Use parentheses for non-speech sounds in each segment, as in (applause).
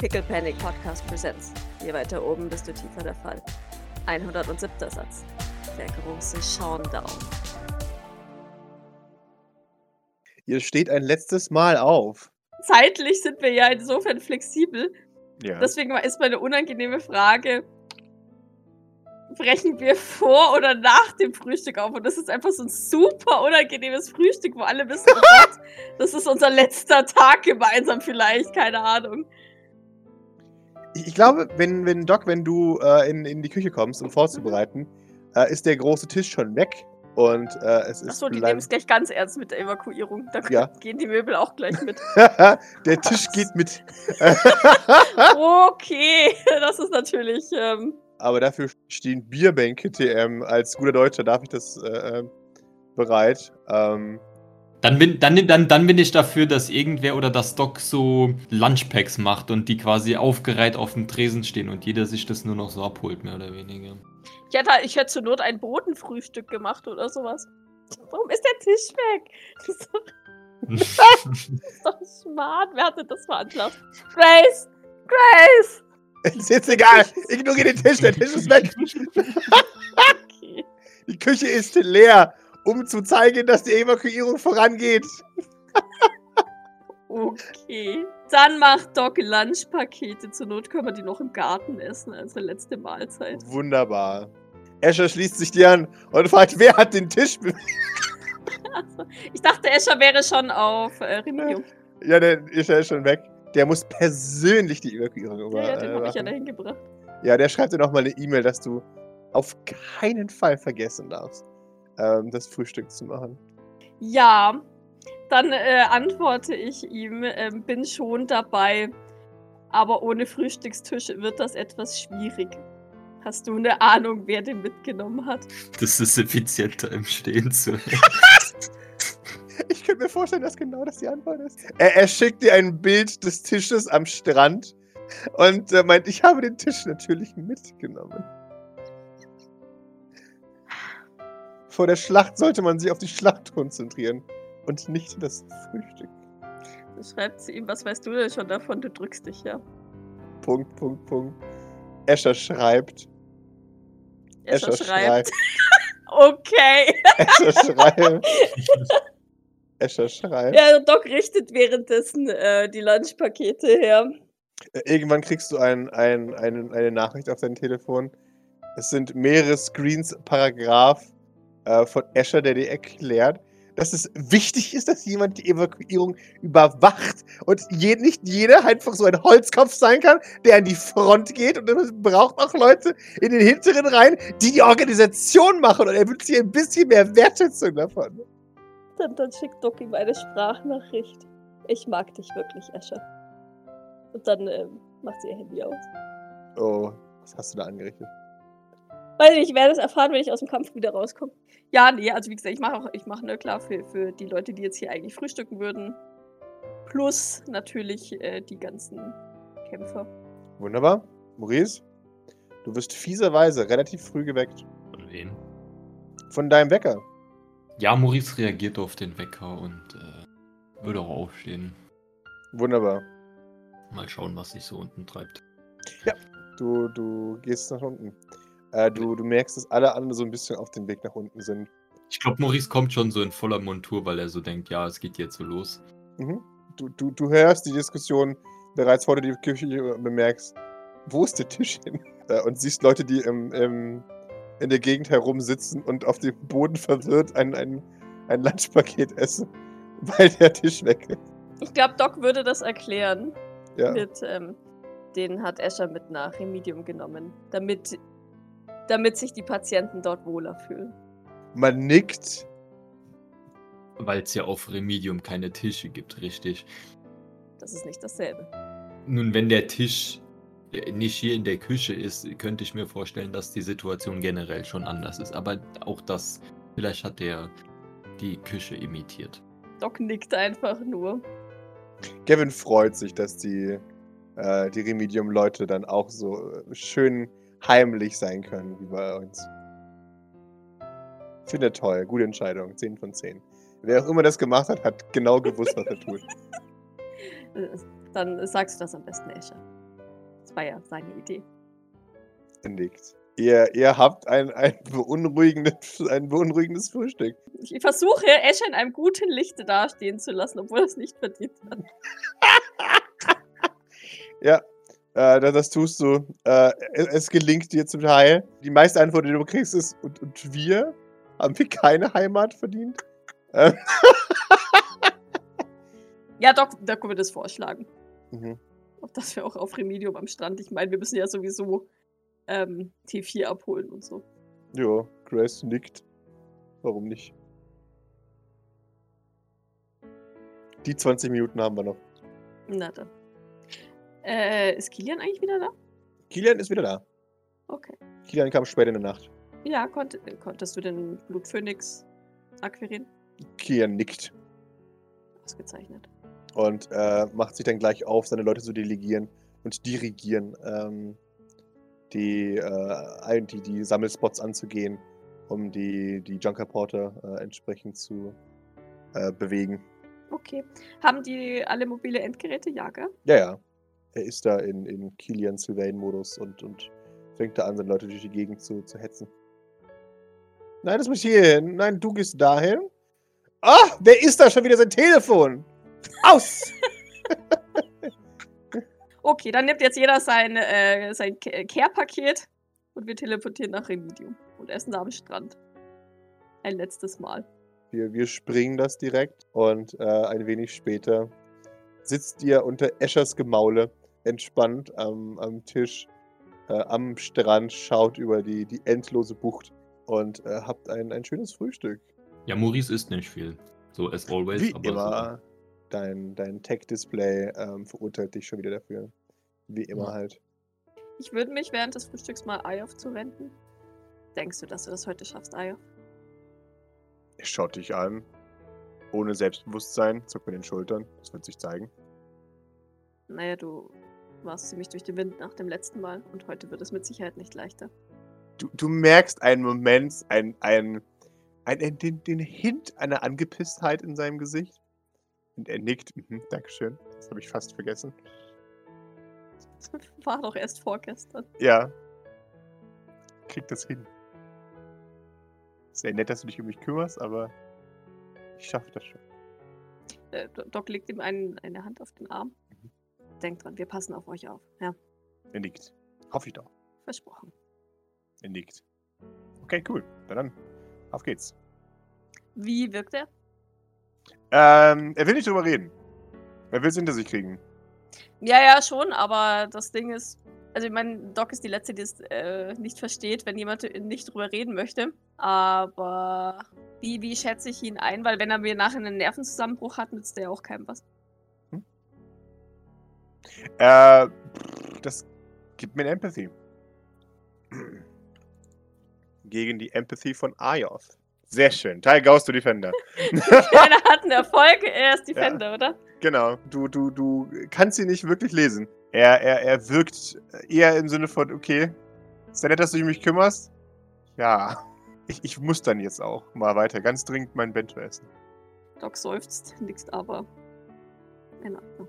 Pickle Panic Podcast Presents. Je weiter oben, desto tiefer der Fall. 107. Satz. Der große Showdown. Ihr steht ein letztes Mal auf. Zeitlich sind wir ja insofern flexibel. Ja. Deswegen ist meine unangenehme Frage: Brechen wir vor oder nach dem Frühstück auf? Und das ist einfach so ein super unangenehmes Frühstück, wo alle wissen, oh Gott, (laughs) das ist unser letzter Tag gemeinsam vielleicht, keine Ahnung. Ich, ich glaube, wenn, wenn Doc, wenn du äh, in, in die Küche kommst, um vorzubereiten, äh, ist der große Tisch schon weg. Und äh, es ist. Achso, die nehmen es gleich ganz ernst mit der Evakuierung. Da Ja. (laughs) gehen die Möbel auch gleich mit. (laughs) der Tisch geht mit. (laughs) Okay, das ist natürlich. Ähm, Aber dafür stehen Bierbänke TM. Als guter Deutscher darf ich das äh, äh, bereit. Ähm, Dann bin, dann, dann, dann bin ich dafür, dass irgendwer oder das Doc so Lunchpacks macht und die quasi aufgereiht auf dem Tresen stehen und jeder sich das nur noch so abholt, mehr oder weniger. ich, hätte, ich hätte zur Not ein Bodenfrühstück gemacht oder sowas. Warum ist der Tisch weg? (laughs) Das ist doch, das ist doch smart. Wer hatte das veranlasst? Grace! Grace! ist jetzt egal. (laughs) Ignoriere den Tisch. Der Tisch ist weg. Okay. (laughs) Die Küche ist leer, um zu zeigen, dass die Evakuierung vorangeht. Okay. Dann macht Doc Lunchpakete. Zur Not können wir die noch im Garten essen als letzte Mahlzeit. Wunderbar. Escher schließt sich dir an und fragt, wer hat den Tisch? Also, ich dachte, Escher wäre schon auf äh, Remedium. Ja, der Escher ist schon weg. Der muss persönlich die Evakuierung über. ja, den äh, habe ich ja dahin gebracht. Ja, der schreibt dir nochmal eine E-Mail, dass du auf keinen Fall vergessen darfst, ähm, das Frühstück zu machen. Ja, dann äh, antworte ich ihm, ähm, bin schon dabei, aber ohne Frühstückstisch wird das etwas schwierig. Hast du eine Ahnung, wer den mitgenommen hat? Das ist effizienter im Stehen zu. (laughs) Ich könnte mir vorstellen, dass genau das die Antwort ist. Er, er schickt dir ein Bild des Tisches am Strand und äh, meint, ich habe den Tisch natürlich mitgenommen. Vor der Schlacht sollte man sich auf die Schlacht konzentrieren und nicht das Frühstück. Schreibt sie ihm, was weißt du denn schon davon? Du drückst dich, ja. Punkt, Punkt, Punkt. Escher schreibt. Escher schreibt. (laughs) Okay. Escher schreibt. (laughs) Escher schreibt. Ja, Doc richtet währenddessen äh, die Lunchpakete her. Äh, Irgendwann kriegst du ein, ein, ein, eine Nachricht auf dein Telefon. Es sind mehrere Screens Paragraph äh, von Escher, der dir erklärt, dass es wichtig ist, dass jemand die Evakuierung überwacht und je, nicht jeder einfach so ein Holzkopf sein kann, der an die Front geht und es braucht auch Leute in den hinteren Reihen, die die Organisation machen und er wünscht sich ein bisschen mehr Wertschätzung davon. Dann, dann schickt Doc ihm eine Sprachnachricht. Ich mag dich wirklich, Escher. Und dann ähm, macht sie ihr Handy aus. Oh, was hast du da angerichtet? Weiß nicht, ich werde es erfahren, wenn ich aus dem Kampf wieder rauskomme. Ja, nee, also wie gesagt, ich mache auch, ich mache, ne, klar, für, für die Leute, die jetzt hier eigentlich frühstücken würden. Plus natürlich äh, die ganzen Kämpfer. Wunderbar. Maurice, du wirst fieserweise relativ früh geweckt Von wem? von deinem Wecker. Ja, Maurice reagiert auf den Wecker und äh, würde auch aufstehen. Wunderbar. Mal schauen, was sich so unten treibt. Du, du gehst nach unten. Äh, du, du merkst, dass alle anderen so ein bisschen auf dem Weg nach unten sind. Ich glaube, Maurice kommt schon so in voller Montur, weil er so denkt, ja, es geht jetzt so los. Mhm. Du, du, du hörst die Diskussion bereits vor dir die Küche und bemerkst, wo ist der Tisch hin? Äh, und siehst Leute, die im, im, in der Gegend herumsitzen und auf dem Boden verwirrt ein, ein, ein Lunchpaket essen, (laughs) weil der Tisch weg ist. Ich glaube, Doc würde das erklären. Ja. Mit, ähm, den hat Escher mit nach Remedium genommen. Damit, damit sich die Patienten dort wohler fühlen. Man nickt. Weil es ja auf Remedium keine Tische gibt, richtig. Das ist nicht dasselbe. Nun, wenn der Tisch äh, nicht hier in der Küche ist, könnte ich mir vorstellen, dass die Situation generell schon anders ist. Aber auch das, vielleicht hat der die Küche imitiert. Doc nickt einfach nur. Kevin freut sich, dass die, äh, die Remedium-Leute dann auch so äh, schön heimlich sein können wie bei uns. Finde toll, gute Entscheidung, 10 von 10. Wer auch immer das gemacht hat, hat genau gewusst, was er tut. (laughs) Dann sagst du das am besten, Escher. Das war ja seine Idee. Nickt. Ihr, ihr habt ein, ein, beunruhigendes, ein beunruhigendes Frühstück. Ich versuche, Escher in einem guten Lichte dastehen zu lassen, obwohl er es nicht verdient hat. (laughs) Ja, äh, das, das tust du. Äh, es, es gelingt dir zum Teil. Die meiste Antwort, die du kriegst, ist: Und, und wir? Haben wir keine Heimat verdient? Äh, (laughs) Ja, Doc, Doc würde das vorschlagen. mhm. Auch dass wir auch auf Remedium am Strand. Ich meine, wir müssen ja sowieso ähm, T4 abholen und so. Ja, Grace nickt. Warum nicht? Die 20 Minuten haben wir noch. Na dann. Äh, ist Kilian eigentlich wieder da? Kilian ist wieder da. Okay. Kilian kam spät in der Nacht. Ja, konnt, konntest du den Blutphönix akquirieren? Kilian nickt Ausgezeichnet. und äh, macht sich dann gleich auf, seine Leute zu delegieren und dirigieren, ähm, die, äh, die, die Sammelspots anzugehen, um die, die Junker Porter äh, entsprechend zu äh, bewegen. Okay. Haben die alle mobile Endgeräte? Ja, gell? Ja, ja. Er ist da in, in Kilian Sylvain-Modus und, und fängt da an, seine Leute durch die Gegend zu, zu hetzen. Nein, das muss hier hin. Nein, du gehst dahin. Ah, wer ist da schon wieder sein Telefon? Aus! (laughs) Okay, dann nimmt jetzt jeder sein, äh, sein Ca- Care-Paket und wir teleportieren nach Remedium und essen da am Strand. Ein letztes Mal. Wir, wir springen das direkt und äh, ein wenig später sitzt ihr unter Eschers Gemaule entspannt am, am Tisch äh, am Strand, schaut über die, die endlose Bucht und äh, habt ein, ein schönes Frühstück. Ja, Maurice isst nicht viel. So as always. Wie aber immer, dein, dein Tech-Display ähm, verurteilt dich schon wieder dafür. Wie immer Ja. halt. Ich würde mich während des Frühstücks mal Eiof zuwenden. Denkst du, dass du das heute schaffst, Eiof? Er schaut dich an, ohne Selbstbewusstsein, zuckt mit den Schultern. Das wird sich zeigen. Naja, du warst ziemlich durch den Wind nach dem letzten Mal und heute wird es mit Sicherheit nicht leichter. Du, du merkst einen Moment, ein, ein, ein, den, den Hint einer Angepisstheit in seinem Gesicht. Und er nickt. Mhm, Dankeschön. Das habe ich fast vergessen. Das (laughs) war doch erst vorgestern. Ja. Krieg das hin. Sehr nett, dass du dich um mich kümmerst, aber ich schaffe das schon. Äh, Do- Doc legt ihm einen, eine Hand auf den Arm. Denkt dran, wir passen auf euch auf. Ja, Er nickt. Hoffe ich doch. versprochen. Er nickt. Okay, cool. Na dann, auf geht's. Wie wirkt er? Ähm, er will nicht drüber reden. Er will es hinter sich kriegen. Ja, ja, schon, aber das Ding ist, also ich meine, Doc ist die Letzte, die es äh, nicht versteht, wenn jemand nicht drüber reden möchte. Aber wie, wie schätze ich ihn ein? Weil wenn er mir nachher einen Nervenzusammenbruch hat, nützt der ja auch keinem was. Äh, das gibt mir Empathy. Gegen die Empathy von Ayoth. Sehr schön. Teil Gauss to Defender. (laughs) Keiner hat einen Erfolg, er ist Defender, oder? genau. Du, du, du kannst sie nicht wirklich lesen. Er, er, er wirkt eher im Sinne von, okay, ist ja nett, dass du dich um mich kümmerst. Ja. Ich, ich muss dann jetzt auch mal weiter. Ganz dringend mein Bento essen. Doc seufzt, nickt aber. In Ordnung.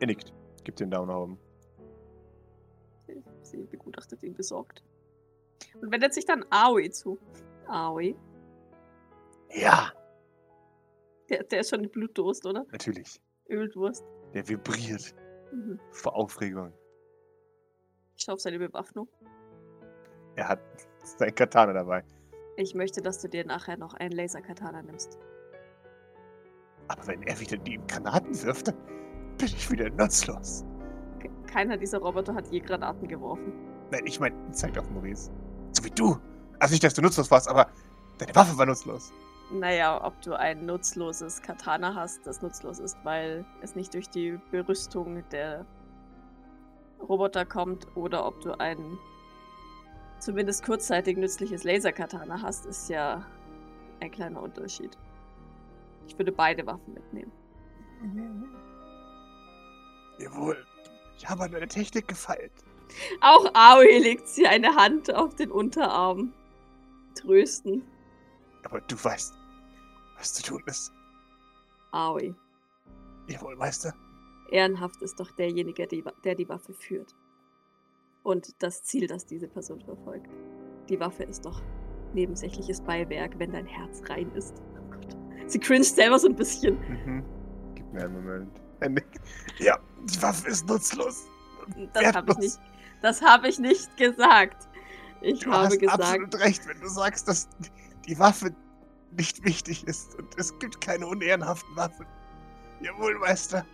Er nickt. Gibt den Daumen nach oben. Sie, sie begutachtet ihn besorgt. Und wendet sich dann Aoi zu. Aoi. Ja, Der, der ist schon in Blutdurst, oder? natürlich. Öldurst. Der vibriert Mhm. vor Aufregung. Ich schaue auf seine Bewaffnung. Er hat sein Katana dabei. Ich möchte, dass du dir nachher noch einen Laserkatana nimmst. Aber wenn er wieder die Granaten wirft, dann bin ich wieder nutzlos. Ke- Keiner dieser Roboter hat je Granaten geworfen. Nein, ich meine, zeigt auf Maurice. So wie du. Also nicht, dass du nutzlos warst, aber deine Waffe war nutzlos. Naja, ob du ein nutzloses Katana hast, das nutzlos ist, weil es nicht durch die Berüstung der Roboter kommt, oder ob du ein zumindest kurzzeitig nützliches Laserkatana hast, ist ja ein kleiner Unterschied. Ich würde beide Waffen mitnehmen. Jawohl. Ich habe an deine Technik gefeilt. Auch Aoi legt sie eine Hand auf den Unterarm. Trösten. Aber du weißt, was zu tun ist. Aoi. Jawohl, Meister. Ehrenhaft ist doch derjenige, der die Waffe führt. Und das Ziel, das diese Person verfolgt. Die Waffe ist doch nebensächliches Beiwerk, wenn dein Herz rein ist. Oh Gott. Sie cringet selber so ein bisschen. Mhm. Gib mir einen Moment. Er nickt. Ja, die Waffe ist nutzlos. Das habe ich nicht. Das habe ich nicht gesagt. Ich Du habe hast gesagt, absolut recht, wenn du sagst, dass die Waffe nicht wichtig ist und es gibt keine unehrenhaften Waffen. Jawohl, Meister.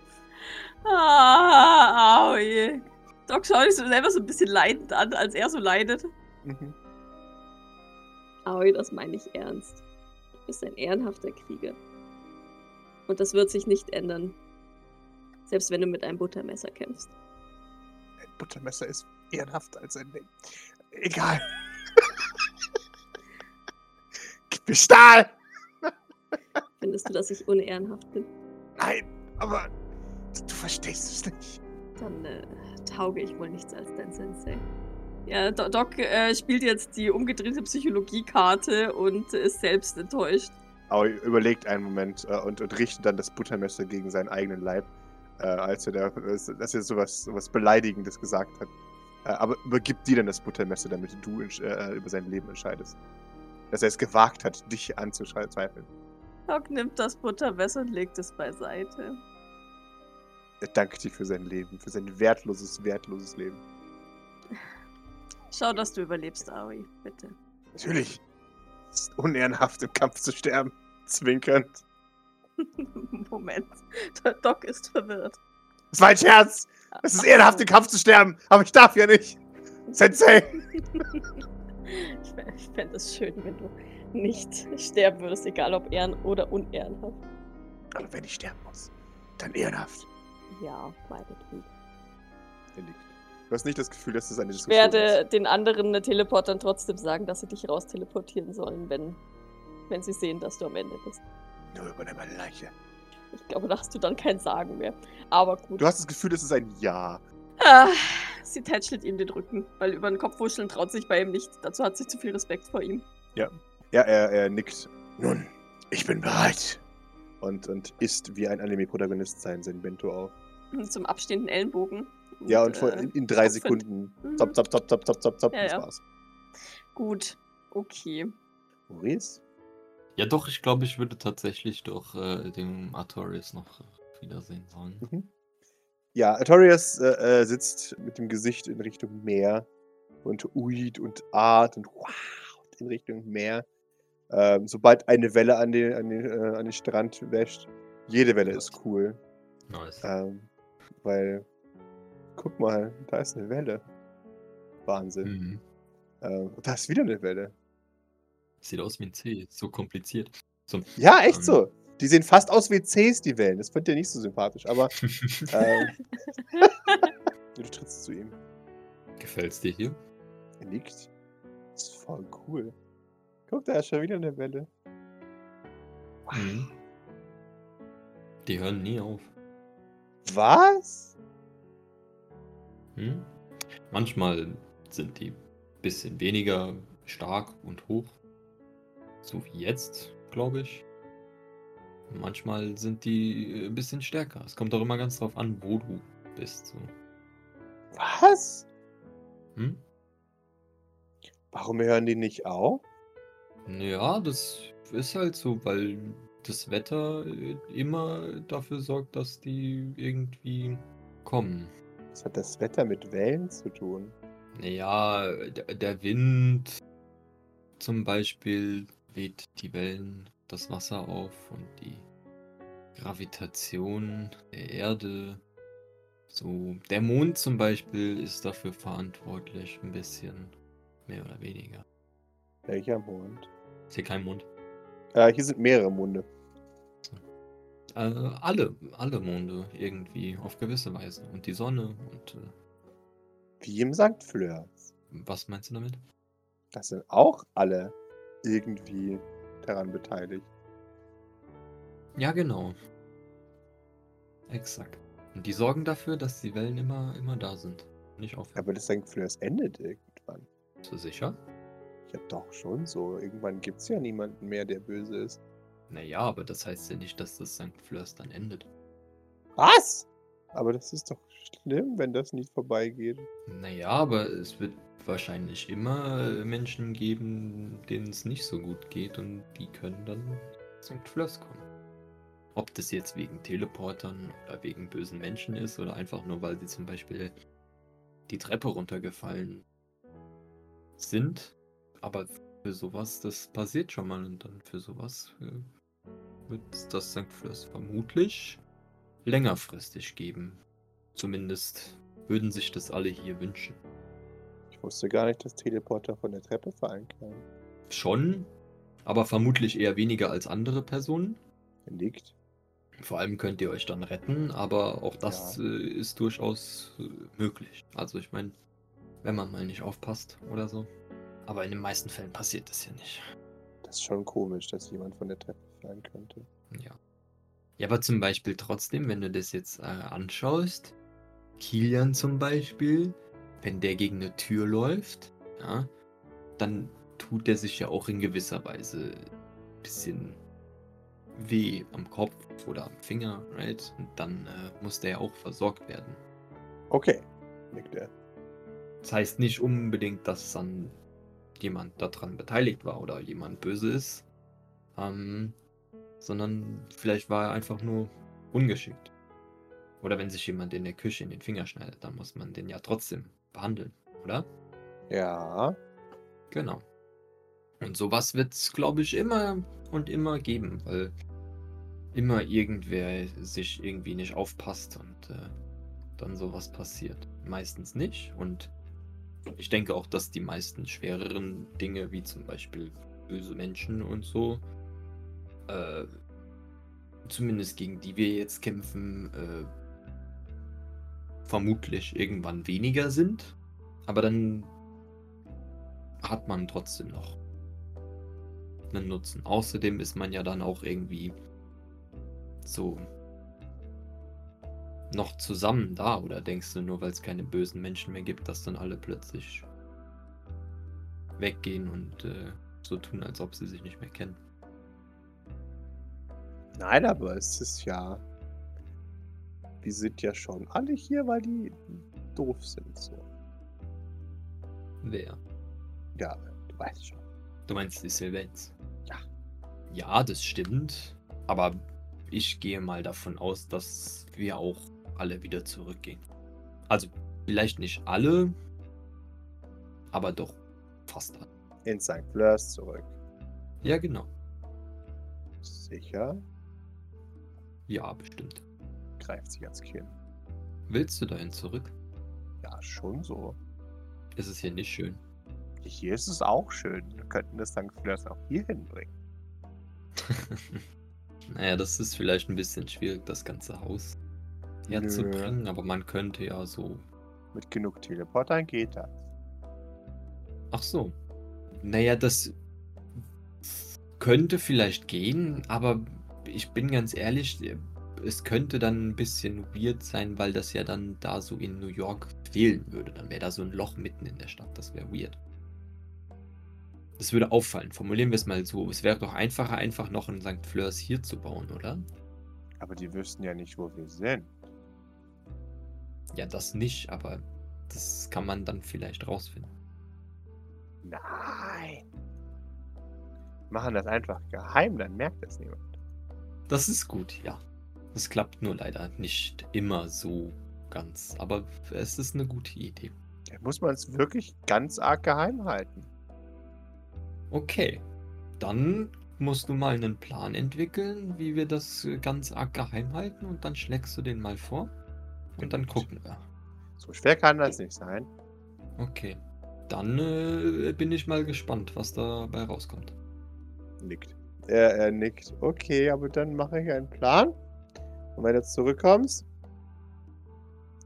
Ah, aui. Doc schaut sich so selber so ein bisschen leidend an, als er so leidet. Mhm. Aoi, das meine ich ernst. Du bist ein ehrenhafter Krieger. Und das wird sich nicht ändern. Selbst wenn du mit einem Buttermesser kämpfst. Ein Buttermesser ist ehrenhafter als ein Leben. Egal. (laughs) Gib mir Stahl! Findest du, dass ich unehrenhaft bin? Nein, aber du verstehst es nicht. Dann äh, tauge ich wohl nichts als dein Sensei. Ja, Do Doc äh, spielt jetzt die umgedrehte Psychologiekarte und ist selbst enttäuscht. Aber überlegt einen Moment äh, und, und richtet dann das Buttermesser gegen seinen eigenen Leib, äh, als er da, dass er sowas, sowas Beleidigendes gesagt hat. Äh, aber übergibt dir dann das Buttermesser, damit du entsch- äh, über sein Leben entscheidest. Dass er es gewagt hat, dich anzuzweifeln. Doc nimmt das Buttermesser und legt es beiseite. Er dankt dir für sein Leben, für sein wertloses, wertloses Leben. Schau, dass du überlebst, Aoi, bitte. Natürlich. Es ist unehrenhaft, im Kampf zu sterben. Zwinkernd. (laughs) Moment. Der Doc ist verwirrt. Das war ein Scherz! Es ist ehrenhaft, im Kampf zu sterben, aber ich darf ja nicht. Sensei! (laughs) Ich, fä- ich fände es schön, wenn du nicht sterben würdest, egal ob ehren- oder unehrenhaft. Aber wenn ich sterben muss, dann ehrenhaft. Ja, meinetwegen. Er. Du hast nicht das Gefühl, dass das eine Ich Diskussion werde den anderen Teleportern trotzdem sagen, dass sie dich raus teleportieren sollen, wenn, wenn sie sehen, dass du am Ende bist. Nur über meine Leiche. Ich glaube, da hast du dann kein Sagen mehr. Aber gut. Du hast das Gefühl, es ist ein Ja. Ah, sie tätschelt ihm den Rücken, weil über den Kopf wuscheln traut sich bei ihm nicht. Dazu hat sie zu viel Respekt vor ihm. Ja, er, er nickt. Nun, ich bin bereit. Und, und isst wie ein Anime-Protagonist sein, sein Bento auf. Zum abstehenden Ellenbogen. Ja, und vor, äh, in, in drei Kopf Sekunden. Mhm. Zop, zop, zop, zop, zop, zop, zop. Ja, das ja. war's. Gut, okay. Maurice? Ja, doch, ich glaube, ich würde tatsächlich doch äh, dem Artorius noch wiedersehen sollen. Mhm. Ja, Artorias äh, äh, sitzt mit dem Gesicht in Richtung Meer und uit und art und wow in Richtung Meer. Ähm, sobald eine Welle an den, an, den, äh, an den Strand wäscht, jede Welle ist cool. Nice. Ähm, weil, guck mal, da ist eine Welle. Wahnsinn. Mhm. Ähm, da ist wieder eine Welle. Sieht aus wie ein C, so kompliziert. So, Ja, echt Ähm. so. Die sehen fast aus wie Cs, die Wellen. Das fand ihr nicht so sympathisch, aber (laughs) ähm, (laughs) du trittst zu ihm. Gefällt's dir hier? Er nickt. Das ist voll cool. Guck, da ist schon wieder eine Welle. Mhm. Die hören nie auf. Was? Hm? Manchmal sind die bisschen weniger stark und hoch. So wie jetzt, glaube ich. Manchmal sind die äh, ein bisschen stärker. Es kommt auch immer ganz drauf an, wo du bist. So. Was? Hm? Warum hören die nicht auf? Ja, das ist halt so, weil das Wetter äh, immer dafür sorgt, dass die irgendwie kommen. Was hat das Wetter mit Wellen zu tun? Naja, der Wind zum Beispiel weht die Wellen, das Wasser auf und die Gravitation der Erde. So, der Mond zum Beispiel ist dafür verantwortlich, ein bisschen mehr oder weniger. Welcher Mond? Ist hier kein Mond? Äh, hier sind mehrere Monde. Äh, alle, alle Monde irgendwie, auf gewisse Weise. Und die Sonne und äh, Wie im St. Fleurs. was meinst du damit? Das sind auch alle irgendwie daran beteiligt. Ja, genau. Exakt. Und die sorgen dafür, dass die Wellen immer, immer da sind. Nicht aufhören. Aber das St. Fleurs endet irgendwann. Bist du sicher? Ja, doch schon so. Irgendwann gibt es ja niemanden mehr, der böse ist. Naja, aber das heißt ja nicht, dass das St. Fleurs dann endet. Was? Aber das ist doch schlimm, wenn das nicht vorbeigeht. Naja, aber es wird wahrscheinlich immer Menschen geben, denen es nicht so gut geht und die können dann St. Flörs kommen. Ob das jetzt wegen Teleportern oder wegen bösen Menschen ist oder einfach nur, weil sie zum Beispiel die Treppe runtergefallen sind. Aber für sowas, das passiert schon mal und dann für sowas äh, wird das St. Flörs vermutlich längerfristig geben. Zumindest würden sich das alle hier wünschen. Ich wusste gar nicht, dass Teleporter von der Treppe fallen können. Schon, aber vermutlich eher weniger als andere Personen. Liegt. Vor allem könnt ihr euch dann retten, aber auch das Ja. äh, ist durchaus äh, möglich. Also ich meine, wenn man mal nicht aufpasst oder so. Aber in den meisten Fällen passiert das ja nicht. Das ist schon komisch, dass jemand von der Treppe fallen könnte. Ja. Ja, aber zum Beispiel trotzdem, wenn du das jetzt äh, anschaust, Kilian zum Beispiel, wenn der gegen eine Tür läuft, ja, dann tut der sich ja auch in gewisser Weise ein bisschen weh am Kopf oder am Finger, right? Und dann äh, muss der ja auch versorgt werden. Okay, nickt er. Das heißt nicht unbedingt, dass dann jemand daran beteiligt war oder jemand böse ist, ähm, sondern vielleicht war er einfach nur ungeschickt. Oder wenn sich jemand in der Küche in den Finger schneidet, dann muss man den ja trotzdem behandeln, oder? Ja, Genau. Und sowas wird es, glaube ich, immer und immer geben, weil immer irgendwer sich irgendwie nicht aufpasst und äh, dann sowas passiert. Meistens nicht. Und ich denke auch, dass die meisten schwereren Dinge, wie zum Beispiel böse Menschen und so, äh, zumindest gegen die wir jetzt kämpfen, äh, vermutlich irgendwann weniger sind. Aber dann hat man trotzdem noch einen Nutzen. Außerdem ist man ja dann auch irgendwie so noch zusammen da oder denkst du nur, weil es keine bösen Menschen mehr gibt, dass dann alle plötzlich weggehen und äh, so tun, als ob sie sich nicht mehr kennen? nein, aber es ist ja. Wir sind ja schon alle hier, weil die doof sind. So. Wer? Ja, du weißt schon. Du meinst die Sylvains? Ja. Ja, das stimmt. Aber ich gehe mal davon aus, dass wir auch alle wieder zurückgehen. Also vielleicht nicht alle, aber doch fast alle. In St. Fleurs zurück. Ja, genau. Sicher. Ja, bestimmt. Greift sich ans Kinn. Willst du dahin zurück? Ja, schon so. Ist es hier nicht schön? Hier ist es auch schön. Wir könnten das St. Fleurs auch hier hinbringen. (laughs) naja, das ist vielleicht ein bisschen schwierig, das ganze Haus herzubringen, aber man könnte ja so. Mit genug Teleportern geht das. Ach so. Naja, das könnte vielleicht gehen, aber ich bin ganz ehrlich, es könnte dann ein bisschen weird sein, weil das ja dann da so in New York fehlen würde. Dann wäre da so ein Loch mitten in der Stadt. Das wäre weird. Das würde auffallen. Formulieren wir es mal so. Es wäre doch einfacher, einfach noch ein St. Fleurs hier zu bauen, oder? Aber die wüssten ja nicht, wo wir sind. Ja, das nicht, aber das kann man dann vielleicht rausfinden. Nein. Machen das einfach geheim, dann merkt das niemand. Das ist gut, ja. Das klappt nur leider nicht immer so ganz. Aber es ist eine gute Idee. Da muss man es wirklich ganz arg geheim halten. Okay. Dann musst du mal einen Plan entwickeln, wie wir das ganz arg geheim halten und dann schlägst du den mal vor. Und dann gucken wir. So schwer kann das nicht sein. Okay. Dann äh, bin ich mal gespannt, was dabei rauskommt. Nickt. Er, er nickt. Okay, aber dann mache ich einen Plan. Und wenn du zurückkommst,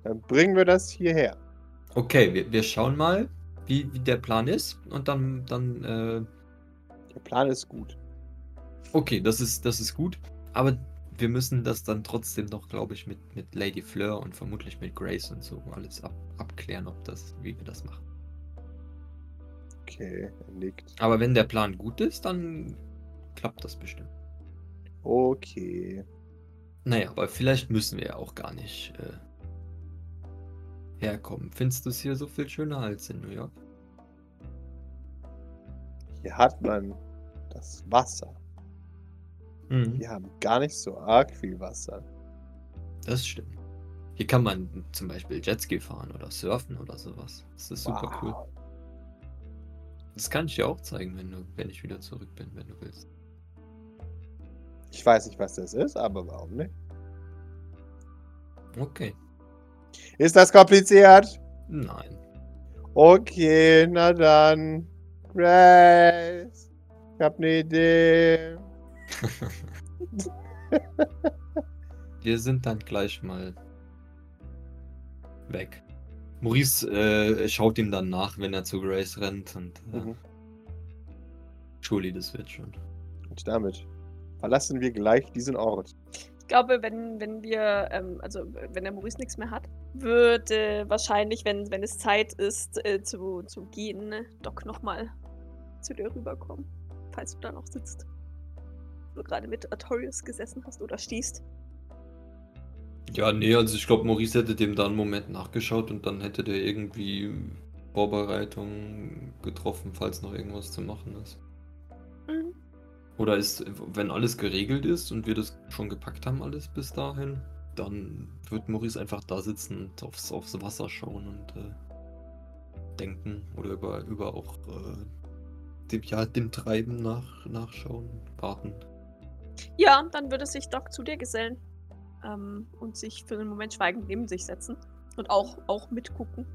dann bringen wir das hierher. Okay, wir, wir schauen mal, wie, wie der Plan ist. Und dann, dann äh, Der Plan ist gut. Okay, das ist, das ist gut. Aber wir müssen das dann trotzdem noch, glaube ich, mit, mit Lady Fleur und vermutlich mit Grace und so alles ab, abklären, ob das, wie wir das machen. Okay, er nickt. Aber wenn der Plan gut ist, dann klappt das bestimmt. Okay. Naja, aber vielleicht müssen wir ja auch gar nicht äh, herkommen. Findest du es hier so viel schöner als in New York? Hier hat man das Wasser. Mhm. Wir haben gar nicht so arg viel Wasser. Das stimmt. Hier kann man zum Beispiel Jetski fahren oder surfen oder sowas. Das ist super cool. Wow. Das kann ich dir auch zeigen, wenn, du, wenn ich wieder zurück bin, wenn du willst. Ich weiß nicht, was das ist, aber warum nicht? Okay. Ist das kompliziert? Nein. Okay, na dann. Grace. Ich hab ne Idee. (laughs) Wir sind dann gleich mal weg. Maurice äh, schaut ihm dann nach, wenn er zu Grace rennt und äh, Mhm. Julie, das wird schon. Und damit verlassen wir gleich diesen Ort. Ich glaube, wenn, wenn wir, ähm, also wenn der Maurice nichts mehr hat, würde wahrscheinlich, wenn, wenn es Zeit ist, äh, zu, zu gehen, ne, Doc nochmal zu dir rüberkommen. Falls du da noch sitzt. Wo du gerade mit Artorius gesessen hast oder stehst. Ja, nee, also ich glaube, Maurice hätte dem da einen Moment nachgeschaut und dann hätte der irgendwie Vorbereitungen getroffen, falls noch irgendwas zu machen ist. Oder ist, wenn alles geregelt ist und wir das schon gepackt haben, alles bis dahin, dann wird Maurice einfach da sitzen und aufs, aufs Wasser schauen und äh, denken oder über, über auch äh, dem, ja, dem Treiben nach, nachschauen, warten. Ja, dann würde sich Doc zu dir gesellen. Ähm, und sich für einen Moment schweigend neben sich setzen. Und auch, auch mitgucken.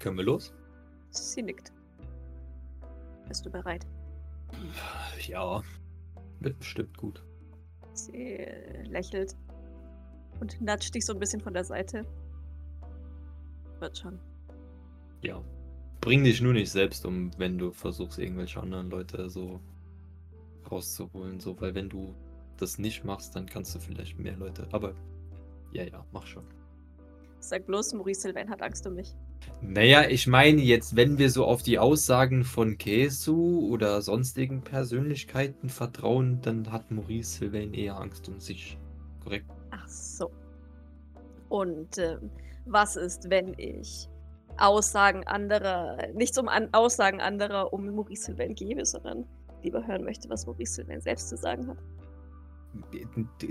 Können wir los? Sie nickt. Bist du bereit? Ja, wird bestimmt gut. Sie lächelt und natscht dich so ein bisschen von der Seite. Wird schon. Ja. Bring dich nur nicht selbst um, wenn du versuchst, irgendwelche anderen Leute so rauszuholen. So, weil wenn du das nicht machst, dann kannst du vielleicht mehr Leute. Aber ja, ja, mach schon. Sag bloß, Maurice Sylvain hat Angst um mich. Naja, ich meine jetzt, wenn wir so auf die Aussagen von Kesu oder sonstigen Persönlichkeiten vertrauen, dann hat Maurice Sylvain eher Angst um sich. Korrekt? Ach so. Und ähm, was ist, wenn ich Aussagen anderer, nichts um an Aussagen anderer um Maurice Sylvain gebe, sondern lieber hören möchte, was Maurice Sylvain selbst zu sagen hat?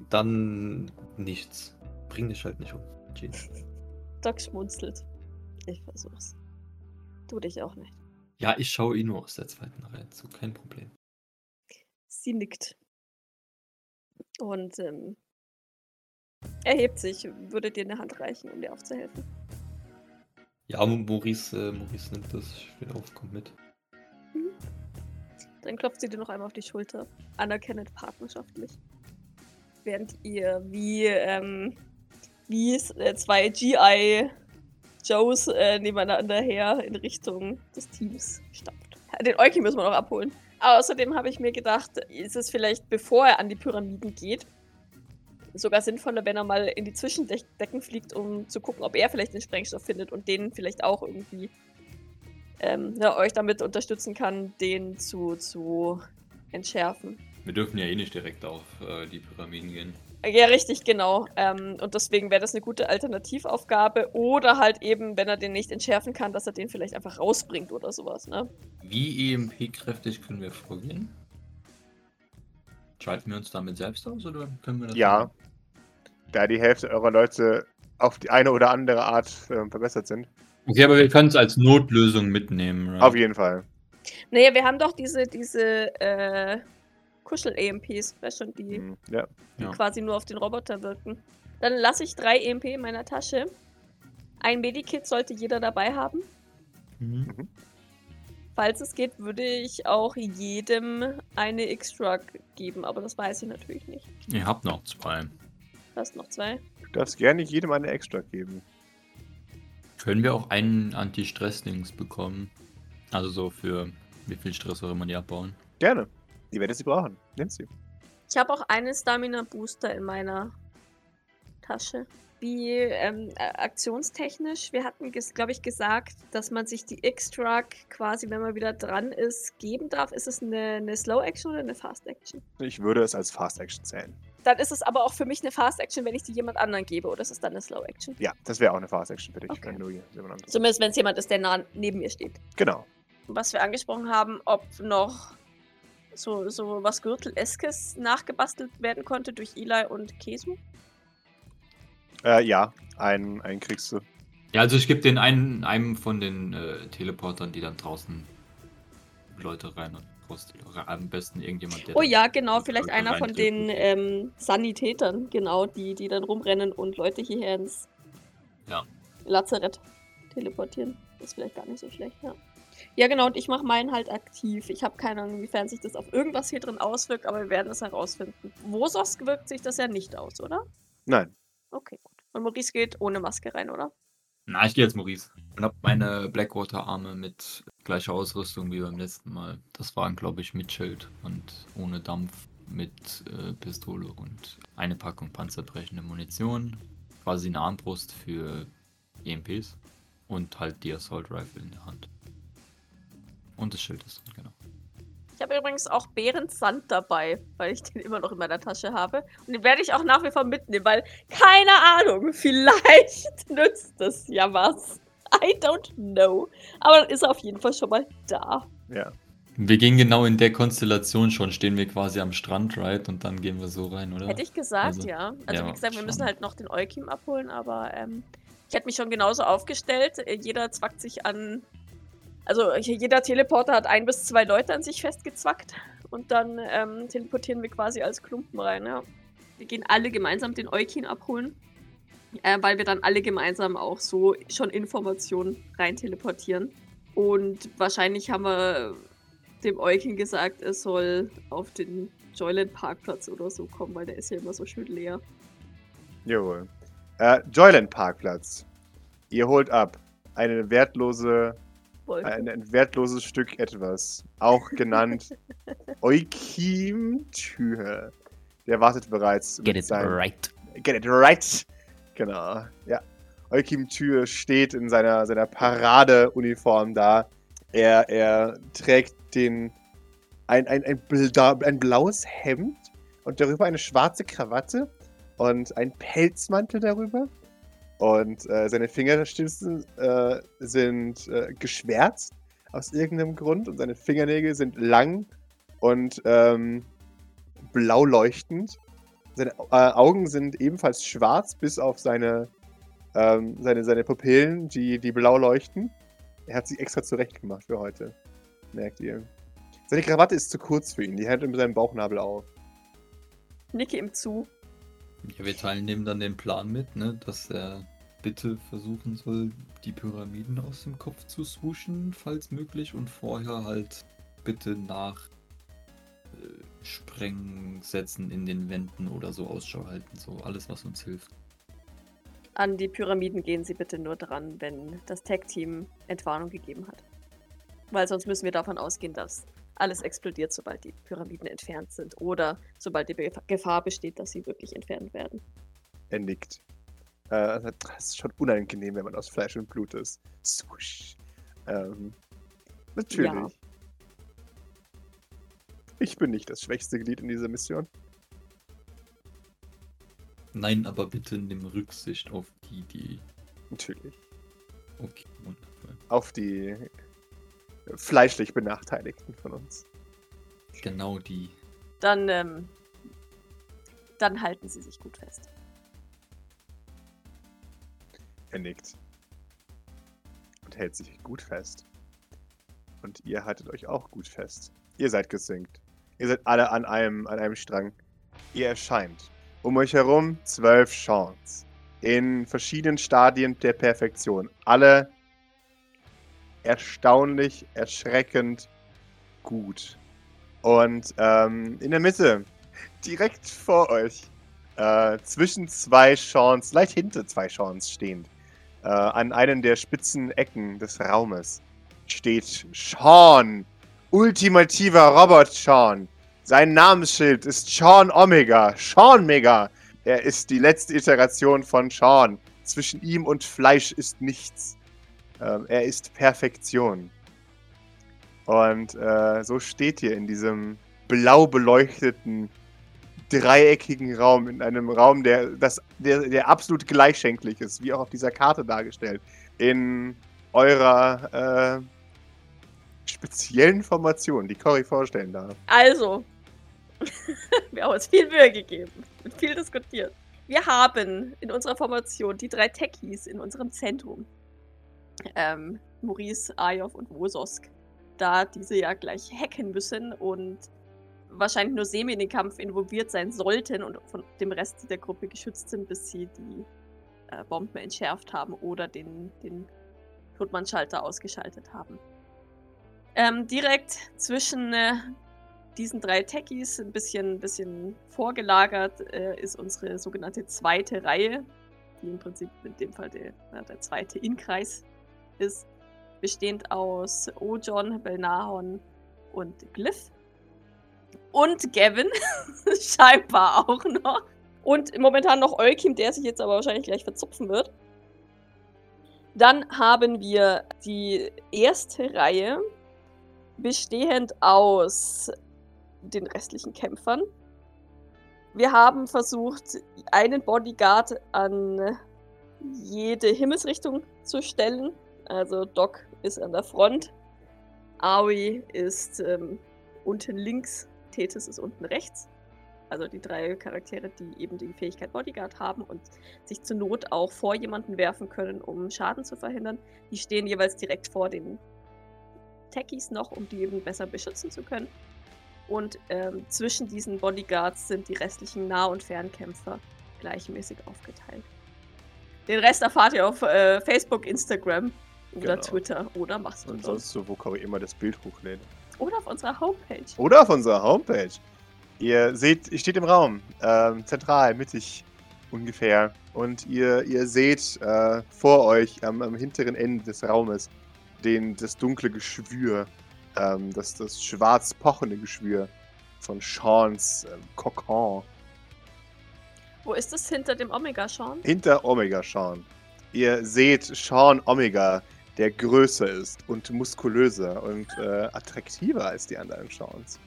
Dann nichts. Bring dich halt nicht um. Jean. (laughs) Doc schmunzelt. Ich versuch's. Du dich auch nicht. Ja, ich schaue ihn nur aus der zweiten Reihe zu, kein Problem. Sie nickt. Und ähm, erhebt sich, würde dir eine Hand reichen, um dir aufzuhelfen. Ja, Maurice, äh, Maurice nimmt das. Ich will auf, komm mit. Dann klopft sie dir noch einmal auf die Schulter. Anerkennend partnerschaftlich. Während ihr wie, ähm, wie äh, zwei GI Joes äh, nebeneinander her in Richtung des Teams stapft. Den Euki müssen wir noch abholen. Außerdem habe ich mir gedacht, ist es vielleicht, bevor er an die Pyramiden geht, sogar sinnvoller, wenn er mal in die Zwischendecken fliegt, um zu gucken, ob er vielleicht den Sprengstoff findet und den vielleicht auch irgendwie ähm, ja, euch damit unterstützen kann, den zu, zu entschärfen. Wir dürfen ja eh nicht direkt auf äh, die Pyramiden gehen. Ja, richtig, genau. Ähm, und deswegen wäre das eine gute Alternativaufgabe. Oder halt eben, wenn er den nicht entschärfen kann, dass er den vielleicht einfach rausbringt oder sowas, ne? Wie EMP-kräftig können wir vorgehen? Schalten wir uns damit selbst aus oder können wir das? Ja. machen? Da die Hälfte eurer Leute auf die eine oder andere Art äh, verbessert sind. Okay, aber wir können es als Notlösung mitnehmen. right? Auf jeden Fall. Naja, wir haben doch diese, diese äh, Kuschel-EMPs, weißt schon, die, Hm, Ja. die Ja. quasi nur auf den Roboter wirken. Dann lasse ich drei EMP in meiner Tasche. Ein Medikit sollte jeder dabei haben. Mhm. Falls es geht, würde ich auch jedem eine X-Drug geben, aber das weiß ich natürlich nicht. Ihr habt noch zwei. Du hast noch zwei. Du darfst gerne jedem eine extra geben. Können wir auch einen Anti-Stress-Dings bekommen? Also so für wie viel Stress auch immer die abbauen. Gerne. Ihr werdet sie brauchen. Nehmt sie. Ich habe auch einen Stamina-Booster in meiner Tasche. Wie ähm, äh, aktionstechnisch, wir hatten, glaube ich, gesagt, dass man sich die X-Drug quasi, wenn man wieder dran ist, geben darf. Ist es eine, eine Slow-Action oder eine Fast-Action? Ich würde es als Fast Action zählen. dann ist es aber auch für mich eine Fast Action, wenn ich die jemand anderen gebe. Oder ist es dann eine Slow Action? Ja, das wäre auch eine Fast Action für dich, Okay. wenn du jemand Zumindest, wenn es jemand ist, der nah neben mir steht. Genau. Was wir angesprochen haben, ob noch so, so was Gürtel-eskes nachgebastelt werden konnte durch Eli und Kesu. Äh, ja, einen, einen kriegst du. Ja, also ich gebe den einen, einem von den äh, Teleportern, die dann draußen Leute rein und raus. Am besten irgendjemand, der. Oh ja, genau, vielleicht Leute einer von den ähm, Sanitätern, genau, die, die dann rumrennen und Leute hierher ins Ja. Lazarett teleportieren. ist vielleicht gar nicht so schlecht, ja. Ja, genau, und ich mache meinen halt aktiv. Ich habe keine Ahnung, inwiefern sich das auf irgendwas hier drin auswirkt, aber wir werden es herausfinden. Wosos wirkt sich das ja nicht aus, oder? Nein. Okay, gut. Und Maurice geht ohne Maske rein, oder? Na, ich gehe jetzt Maurice. Und hab meine Blackwater-Arme mit gleicher Ausrüstung wie beim letzten Mal. Das waren, glaube ich, mit Schild und ohne Dampf mit äh, Pistole und eine Packung panzerbrechende Munition. Quasi eine Armbrust für EMPs. Und halt die Assault Rifle in der Hand. Und das Schild ist drin, genau. Ich habe übrigens auch Behrens Sand dabei, weil ich den immer noch in meiner Tasche habe. Und den werde ich auch nach wie vor mitnehmen, weil keine Ahnung, vielleicht (laughs) nützt das ja was. I don't know. Aber dann ist er auf jeden Fall schon mal da. Ja. Wir gehen genau in der Konstellation schon, stehen wir quasi am Strand, right? Und dann gehen wir so rein, oder? Hätte ich gesagt, Also, ja. Also ja, wie gesagt, wir müssen halt noch den Eukim abholen, aber ähm, ich hätte mich schon genauso aufgestellt. Äh, Jeder zwackt sich an. Also jeder Teleporter hat ein bis zwei Leute an sich festgezwackt. Und dann ähm, teleportieren wir quasi als Klumpen rein, ja. Wir gehen alle gemeinsam den Eukin abholen. Äh, weil wir dann alle gemeinsam auch so schon Informationen rein teleportieren. Und wahrscheinlich haben wir dem Eukin gesagt, er soll auf den Joyland Parkplatz oder so kommen, weil der ist ja immer so schön leer. Jawohl. Äh, Joyland Parkplatz. Ihr holt ab. Eine wertlose, Wolke. ein, ein wertloses Stück etwas. Auch genannt (laughs) Eukim-Tür. Der wartet bereits. mit seinem- right. Get it right. Genau. Ja. Eukim Tür steht in seiner, seiner Paradeuniform da. Er, er trägt den ein, ein, ein, bla, ein blaues Hemd und darüber eine schwarze Krawatte und ein Pelzmantel darüber. Und äh, seine Fingerspitzen äh, sind äh, geschwärzt aus irgendeinem Grund und seine Fingernägel sind lang und ähm, blau leuchtend. Seine äh, Augen sind ebenfalls schwarz, bis auf seine, ähm, seine, seine Pupillen, die, die blau leuchten. Er hat sich extra zurecht gemacht für heute. Merkt ihr. Seine Krawatte ist zu kurz für ihn. Die hält ihm seinen Bauchnabel auf. Nicke ihm zu. Ja, wir teilen dem dann den Plan mit, ne, dass er bitte versuchen soll, die Pyramiden aus dem Kopf zu swooschen, falls möglich, und vorher halt bitte nach äh, Sprengsätzen in den Wänden oder so Ausschau halten. So alles, was uns hilft. An die Pyramiden gehen Sie bitte nur dran, wenn das Tag-Team Entwarnung gegeben hat. Weil sonst müssen wir davon ausgehen, dass alles explodiert, sobald die Pyramiden entfernt sind. Oder sobald die Be Gefahr besteht, dass sie wirklich entfernt werden. Er nickt. Äh, das ist schon unangenehm, wenn man aus Fleisch und Blut ist. Swoosh. Ähm, natürlich. Ja. Ich bin nicht das schwächste Glied in dieser Mission. Nein, aber bitte nimm Rücksicht auf die, die. Natürlich. Okay, wundervoll. Auf die fleischlich Benachteiligten von uns. Genau die. Dann, ähm, dann halten Sie sich gut fest. Er nickt. Und hält sich gut fest. Und ihr haltet euch auch gut fest. Ihr seid gesinkt. Ihr seid alle an einem, an einem Strang. Ihr erscheint. Um euch herum zwölf Chants. In verschiedenen Stadien der Perfektion. Alle erstaunlich, erschreckend gut. Und ähm, in der Mitte, direkt vor euch, äh, zwischen zwei Chants, leicht hinter zwei Chants stehend, äh, an einen der spitzen Ecken des Raumes, steht Sean, ultimativer Robot Sean. Sein Namensschild ist Sean Omega, Sean Mega. Er ist die letzte Iteration von Sean. Zwischen ihm und Fleisch ist nichts. Ähm, er ist Perfektion. Und äh, so steht ihr in diesem blau beleuchteten dreieckigen Raum, in einem Raum, der, das, der, der absolut gleichschenklich ist, wie auch auf dieser Karte dargestellt. In eurer äh, speziellen Formation, die Cory vorstellen darf. Also, (laughs) wir haben uns viel Mühe gegeben und viel diskutiert. Wir haben in unserer Formation die drei Techies in unserem Zentrum. Ähm, Maurice, Ayov und Wososk. Da diese ja gleich hacken müssen und wahrscheinlich nur semi in den Kampf involviert sein sollten und von dem Rest der Gruppe geschützt sind, bis sie die äh, Bomben entschärft haben oder den, den Todmannschalter ausgeschaltet haben. Ähm, direkt zwischen äh, diesen drei Techies, ein bisschen, bisschen vorgelagert, äh, ist unsere sogenannte zweite Reihe, die im Prinzip in dem Fall der, der zweite Inkreis ist, bestehend aus Ojon, Belnahon und Glyph. Und Gavin, (laughs) scheinbar auch noch. Und momentan noch Eukim, der sich jetzt aber wahrscheinlich gleich verzupfen wird. Dann haben wir die erste Reihe, bestehend aus den restlichen Kämpfern. Wir haben versucht, einen Bodyguard an jede Himmelsrichtung zu stellen. Also Doc ist an der Front, Aoi ist ähm, unten links, Tethys ist unten rechts. Also die drei Charaktere, die eben die Fähigkeit Bodyguard haben und sich zur Not auch vor jemanden werfen können, um Schaden zu verhindern. Die stehen jeweils direkt vor den Techies noch, um die eben besser beschützen zu können. Und ähm, zwischen diesen Bodyguards sind die restlichen Nah- und Fernkämpfer gleichmäßig aufgeteilt. Den Rest erfahrt ihr auf äh, Facebook, Instagram oder Genau. Twitter oder Mastodon. Und sonst so, wo Cory immer das Bild hochlädt. Oder auf unserer Homepage. Oder auf unserer Homepage. Ihr seht, ihr steht im Raum, ähm, zentral, mittig ungefähr. Und ihr, ihr seht äh, vor euch am, am hinteren Ende des Raumes den, das dunkle Geschwür, ähm, das, das schwarz pochende Geschwür von Seans ähm, Kokon. Wo ist es hinter dem Omega Sean? Hinter Omega Sean. Ihr seht Sean Omega, der größer ist und muskulöser und äh, attraktiver als die anderen Seans.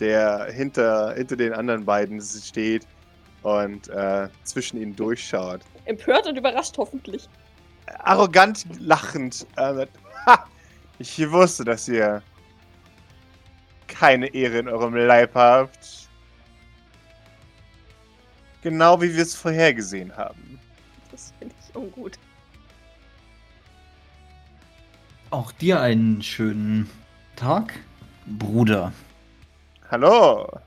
Der hinter, hinter den anderen beiden steht und äh, zwischen ihnen durchschaut. Empört und überrascht hoffentlich. Arrogant lachend. Äh, ha! Ich wusste, dass ihr keine Ehre in eurem Leib habt. Genau wie wir es vorhergesehen haben. Das finde ich ungut. Auch dir einen schönen Tag, Bruder. Hallo.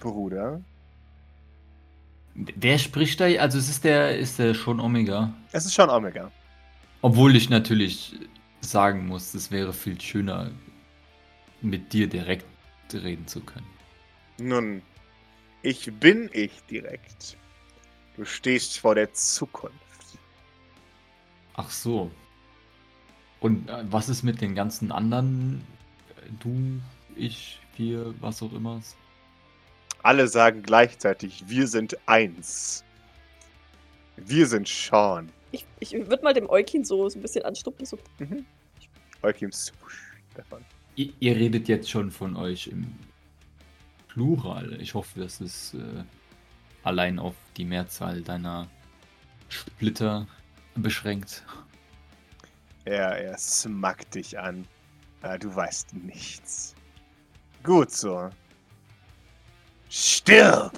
Bruder. Wer spricht da? Also es ist der, ist der schon Omega. Es ist schon Omega. Obwohl ich natürlich sagen muss, es wäre viel schöner, mit dir direkt reden zu können. Nun, ich bin ich direkt. Du stehst vor der Zukunft. Ach so. Und äh, was ist mit den ganzen anderen? Äh, Du, ich, wir, was auch immer. Alle sagen gleichzeitig, wir sind eins. Wir sind Sean. Ich, ich würde mal dem Eukin so, so ein bisschen anstuppen. So. Mhm. Eukim swoosh davon. Ihr, ihr redet jetzt schon von euch im Plural. Ich hoffe, das ist äh, allein auf die Mehrzahl deiner Splitter beschränkt. Er, er smackt dich an. Ah, du weißt nichts. Gut so. Stirb!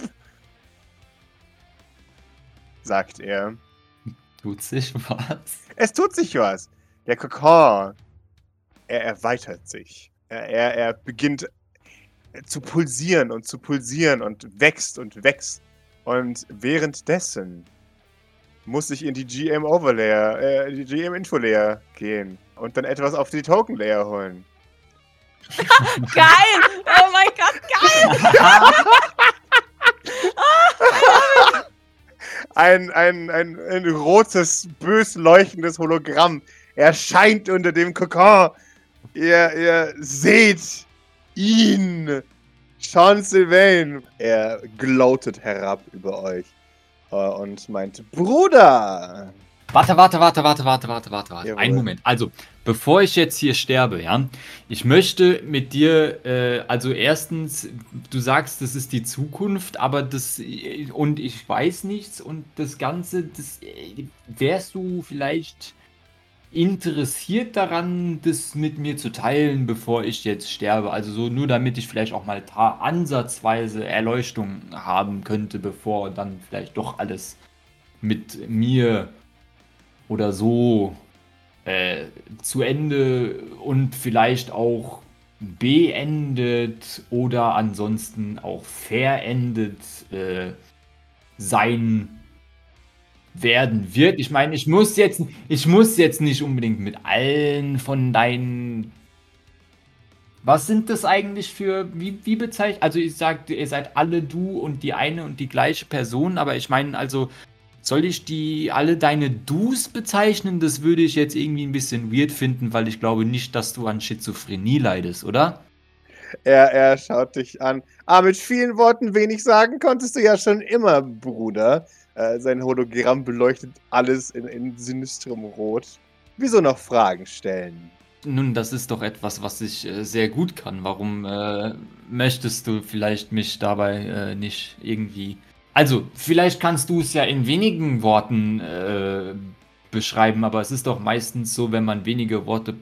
sagt er. Tut sich was? Es tut sich was. Der Kokon, er erweitert sich. Er, er, er beginnt zu pulsieren und zu pulsieren und wächst und wächst. Und währenddessen muss ich in die GM Overlayer, äh, die GM Info Layer gehen und dann etwas auf die Token Layer holen. (laughs) Geil! Oh mein Gott, geil! (laughs) Ein, ein, ein, ein rotes, bös leuchtendes Hologramm erscheint unter dem Kokon. Ihr, ihr seht ihn. Sean Sylvain. Er gloatet herab über euch und meint, Bruder. Warte, warte, warte, warte, warte, warte, warte, warte. Einen Moment. Also, bevor ich jetzt hier sterbe, ja, ich möchte mit dir, äh, also erstens, du sagst, das ist die Zukunft, aber das, und ich weiß nichts und das Ganze, das, äh, wärst du vielleicht interessiert daran, das mit mir zu teilen, bevor ich jetzt sterbe? Also so nur damit ich vielleicht auch mal ansatzweise Erleuchtung haben könnte, bevor dann vielleicht doch alles mit mir oder so äh, zu Ende und vielleicht auch beendet oder ansonsten auch verendet äh, sein werden wird. Ich meine, ich muss jetzt, ich muss jetzt nicht unbedingt mit allen von deinen. Was sind das eigentlich für, wie, wie bezeichnet? Also ich sage, ihr seid alle du und die eine und die gleiche Person, aber ich meine, also soll ich die alle deine Dus bezeichnen? Das würde ich jetzt irgendwie ein bisschen weird finden, weil ich glaube nicht, dass du an Schizophrenie leidest, oder? Er, er schaut dich an. Ah, mit vielen Worten wenig sagen konntest du ja schon immer, Bruder. Äh, sein Hologramm beleuchtet alles in, in sinistrem Rot. Wieso noch Fragen stellen? Nun, das ist doch etwas, was ich äh, sehr gut kann. Warum äh, möchtest du vielleicht mich dabei äh, nicht irgendwie also, vielleicht kannst du es ja in wenigen Worten äh, beschreiben, aber es ist doch meistens so, wenn man wenige Worte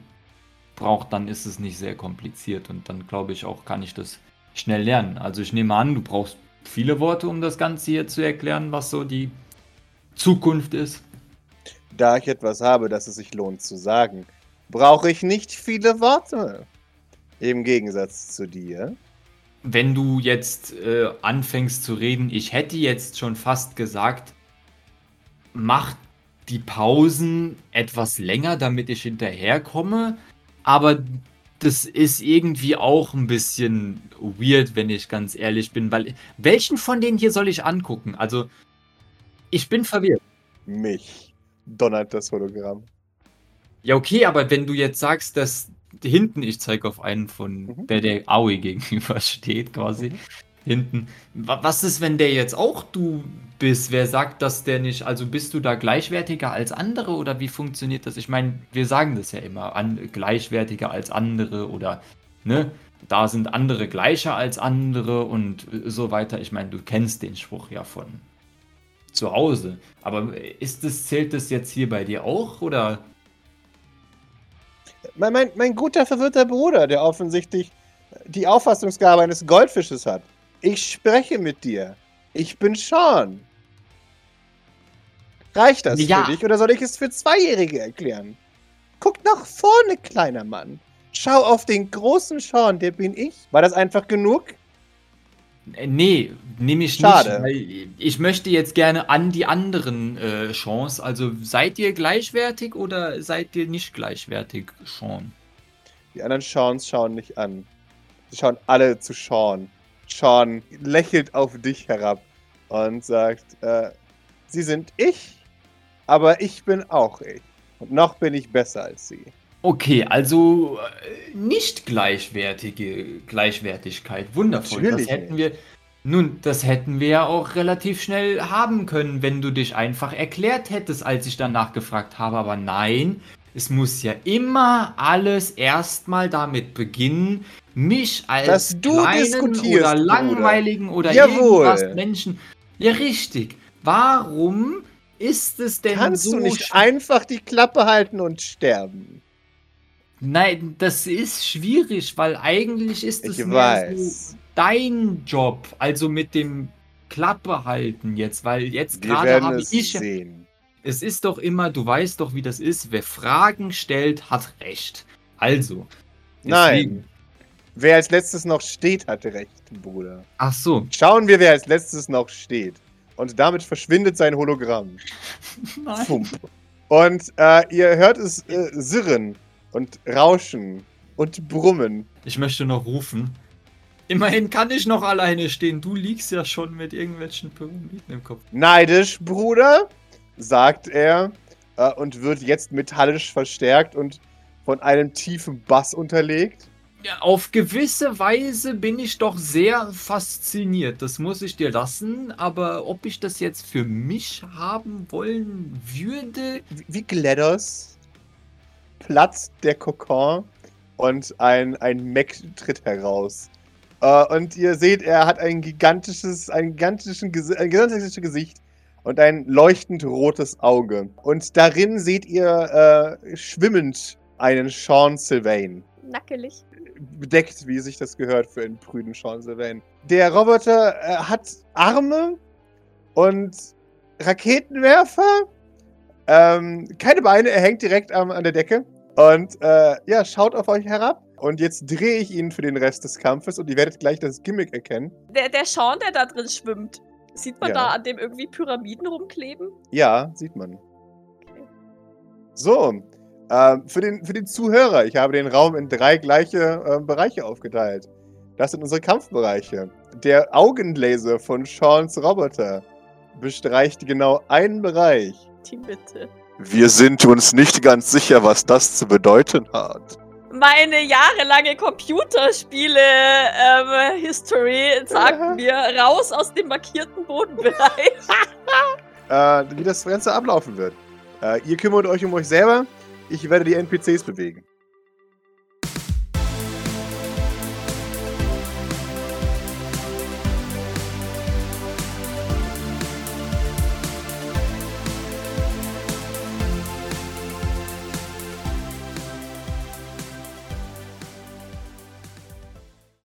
braucht, dann ist es nicht sehr kompliziert und dann glaube ich auch, kann ich das schnell lernen. Also ich nehme an, du brauchst viele Worte, um das Ganze hier zu erklären, was so die Zukunft ist. Da ich etwas habe, das es sich lohnt zu sagen, brauche ich nicht viele Worte. Im Gegensatz zu dir wenn du jetzt äh, anfängst zu reden, ich hätte jetzt schon fast gesagt, mach die Pausen etwas länger, damit ich hinterherkomme. Aber das ist irgendwie auch ein bisschen weird, wenn ich ganz ehrlich bin, weil welchen von denen hier soll ich angucken? Also, ich bin verwirrt. Mich donnert das Hologramm. Ja, okay, aber wenn du jetzt sagst, dass hinten, ich zeige auf einen von, mhm. der der Aoi gegenüber steht, quasi. Mhm. Hinten. Was ist, wenn der jetzt auch du bist? Wer sagt, dass der nicht, also bist du da gleichwertiger als andere oder wie funktioniert das? Ich meine, wir sagen das ja immer, an, gleichwertiger als andere oder, ne? Da sind andere gleicher als andere und so weiter. Ich meine, du kennst den Spruch ja von zu Hause. Aber ist das, zählt das jetzt hier bei dir auch oder mein, mein, mein guter, verwirrter Bruder, der offensichtlich die Auffassungsgabe eines Goldfisches hat. Ich spreche mit dir. Ich bin Sean. Reicht das ja. für dich oder soll ich es für Zweijährige erklären? Guck nach vorne, kleiner Mann. Schau auf den großen Sean, der bin ich. War das einfach genug? Äh, nee, nehme ich Schade. nicht. ich möchte jetzt gerne an die anderen äh, Chance. Also seid ihr gleichwertig oder seid ihr nicht gleichwertig, Sean? Die anderen Seans schauen nicht an. Sie schauen alle zu Sean. Sean lächelt auf dich herab und sagt, äh, sie sind ich, aber ich bin auch ich. Und noch bin ich besser als sie. Okay, also äh, nicht gleichwertige Gleichwertigkeit. Wundervoll. Natürlich das hätten wir. Nun, das hätten wir ja auch relativ schnell haben können, wenn du dich einfach erklärt hättest, als ich danach gefragt habe. Aber nein, es muss ja immer alles erstmal damit beginnen, mich als kleinen oder langweiligen oder, oder irgendwas Menschen. Ja, richtig. Warum ist es denn Kannst so du nicht einfach die Klappe halten und sterben? Nein, das ist schwierig, weil eigentlich ist es mehr so dein Job, also mit dem Klappe halten jetzt, weil jetzt gerade habe ich. Sehen. Es ist doch immer, du weißt doch, wie das ist. Wer Fragen stellt, hat recht. Also. Deswegen. Nein. Wer als letztes noch steht, hat recht, Bruder. Ach so. Schauen wir, wer als letztes noch steht. Und damit verschwindet sein Hologramm. (laughs) Nein. Fump. Und äh, ihr hört es äh, sirren und rauschen und brummen. Ich möchte noch rufen. Immerhin kann ich noch alleine stehen. Du liegst ja schon mit irgendwelchen Pyramiden im Kopf. Neidisch, Bruder, sagt er äh, und wird jetzt metallisch verstärkt und von einem tiefen Bass unterlegt. Auf gewisse Weise bin ich doch sehr fasziniert. Das muss ich dir lassen. Aber ob ich das jetzt für mich haben wollen würde. Wie, GLaDOS? platzt der Kokon und ein, ein Mech tritt heraus. Äh, und ihr seht, er hat ein gigantisches, ein gigantischen, ein gigantisches Gesicht und ein leuchtend rotes Auge. Und darin seht ihr äh, schwimmend einen Sean Sylvain. Nackelig. Bedeckt, wie sich das gehört für einen prüden Sean Sylvain. Der Roboter äh, hat Arme und Raketenwerfer. Ähm, keine Beine, er hängt direkt am, an der Decke. Und äh, ja, schaut auf euch herab. Und jetzt drehe ich ihn für den Rest des Kampfes und ihr werdet gleich das Gimmick erkennen. Der, der Sean, der da drin schwimmt. Sieht man Ja. da an dem irgendwie Pyramiden rumkleben? Ja, sieht man. Okay. So, ähm, für, den, für den Zuhörer, ich habe den Raum in drei gleiche äh, Bereiche aufgeteilt. Das sind unsere Kampfbereiche. Der Augenlaser von Seans Roboter bestreicht genau einen Bereich. Die Mitte. Wir sind uns nicht ganz sicher, was das zu bedeuten hat. Meine jahrelange Computerspiele-History sagt Ja. (laughs) mir raus aus dem markierten Bodenbereich. (laughs) Äh, wie das Ganze ablaufen wird. Äh, ihr kümmert euch um euch selber. Ich werde die NPCs bewegen.